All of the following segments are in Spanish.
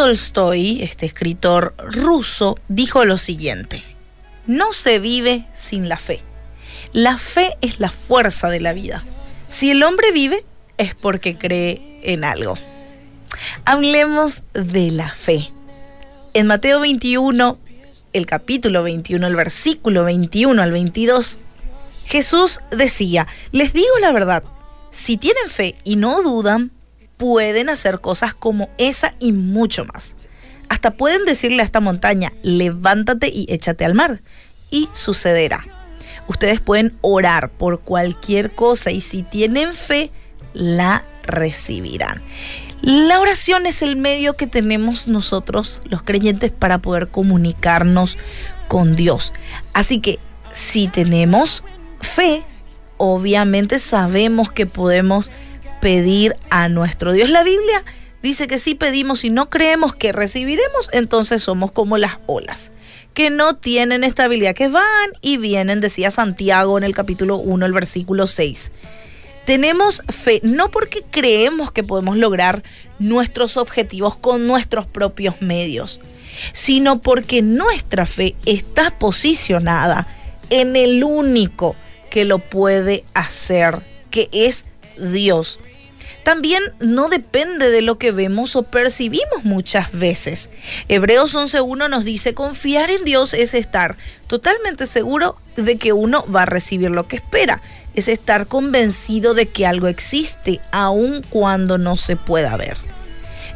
Tolstoy, este escritor ruso, dijo lo siguiente, no se vive sin la fe. La fe es la fuerza de la vida. Si el hombre vive, es porque cree en algo. Hablemos de la fe. En Mateo 21, el capítulo 21, el versículo 21 al 22, Jesús decía, les digo la verdad, si tienen fe y no dudan, pueden hacer cosas como esa y mucho más. Hasta pueden decirle a esta montaña, levántate y échate al mar, y sucederá. Ustedes pueden orar por cualquier cosa y si tienen fe, la recibirán. La oración es el medio que tenemos nosotros, los creyentes, para poder comunicarnos con Dios. Así que si tenemos fe, obviamente sabemos que podemos pedir a nuestro Dios. La Biblia dice que si pedimos y no creemos que recibiremos, entonces somos como las olas, que no tienen estabilidad, que van y vienen, decía Santiago en el capítulo 1, el versículo 6. Tenemos fe no porque creemos que podemos lograr nuestros objetivos con nuestros propios medios, sino porque nuestra fe está posicionada en el único que lo puede hacer, que es Dios. También no depende de lo que vemos o percibimos muchas veces. Hebreos 11.1 nos dice, confiar en Dios es estar totalmente seguro de que uno va a recibir lo que espera es estar convencido de que algo existe, aun cuando no se pueda ver.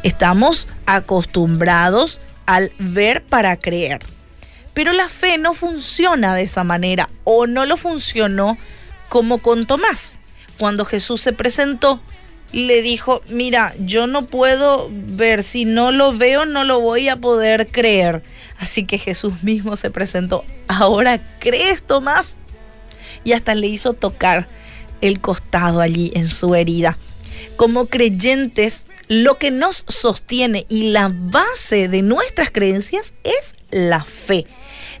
Estamos acostumbrados al ver para creer. Pero la fe no funciona de esa manera o no lo funcionó como con Tomás. Cuando Jesús se presentó, le dijo, mira, yo no puedo ver, si no lo veo no lo voy a poder creer. Así que Jesús mismo se presentó, ahora crees Tomás y hasta le hizo tocar el costado allí en su herida. Como creyentes, lo que nos sostiene y la base de nuestras creencias es la fe.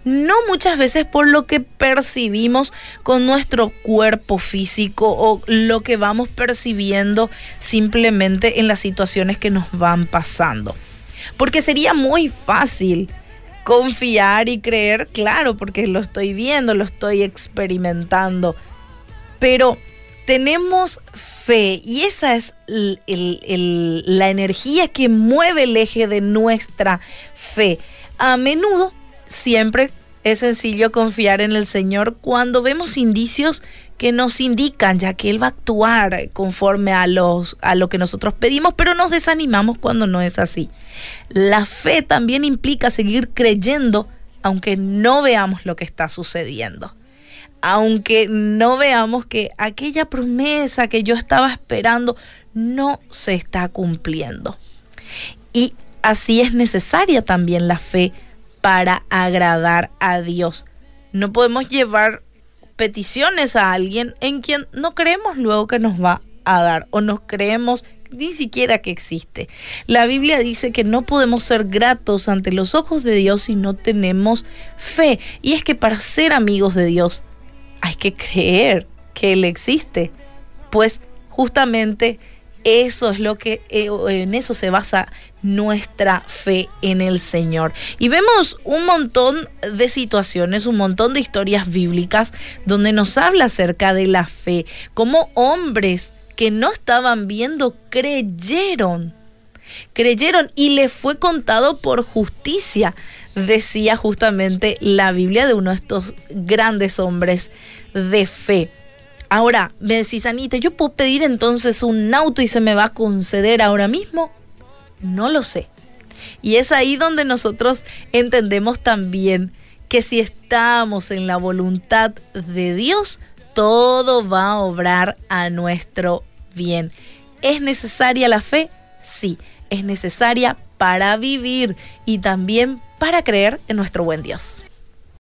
No muchas veces por lo que percibimos con nuestro cuerpo físico o lo que vamos percibiendo simplemente en las situaciones que nos van pasando. Porque sería muy fácil confiar y creer, claro, porque lo estoy viendo, lo estoy experimentando. Pero tenemos fe y esa es la energía que mueve el eje de nuestra fe. A menudo, siempre es sencillo confiar en el Señor cuando vemos indicios que nos indican ya que Él va a actuar conforme a, a lo que nosotros pedimos, pero nos desanimamos cuando no es así. La fe también implica seguir creyendo aunque no veamos lo que está sucediendo. Aunque no veamos que aquella promesa que yo estaba esperando no se está cumpliendo. Y así es necesaria también la fe para agradar a Dios. No podemos llevar peticiones a alguien en quien no creemos luego que nos va a dar o no creemos ni siquiera que existe. La Biblia dice que no podemos ser gratos ante los ojos de Dios si no tenemos fe. Y es que para ser amigos de Dios hay que creer que Él existe. Pues justamente eso es lo que eh, en eso se basa nuestra fe en el Señor. Y vemos un montón de situaciones, un montón de historias bíblicas donde nos habla acerca de la fe, como hombres que no estaban viendo creyeron. Creyeron y le fue contado por justicia, decía justamente la Biblia de uno de estos grandes hombres de fe. Ahora, me decís, Anita, ¿yo puedo pedir entonces un auto y se me va a conceder ahora mismo? No lo sé. Y es ahí donde nosotros entendemos también que si estamos en la voluntad de Dios, todo va a obrar a nuestro bien. ¿Es necesaria la fe? Sí, es necesaria para vivir y también para creer en nuestro buen Dios.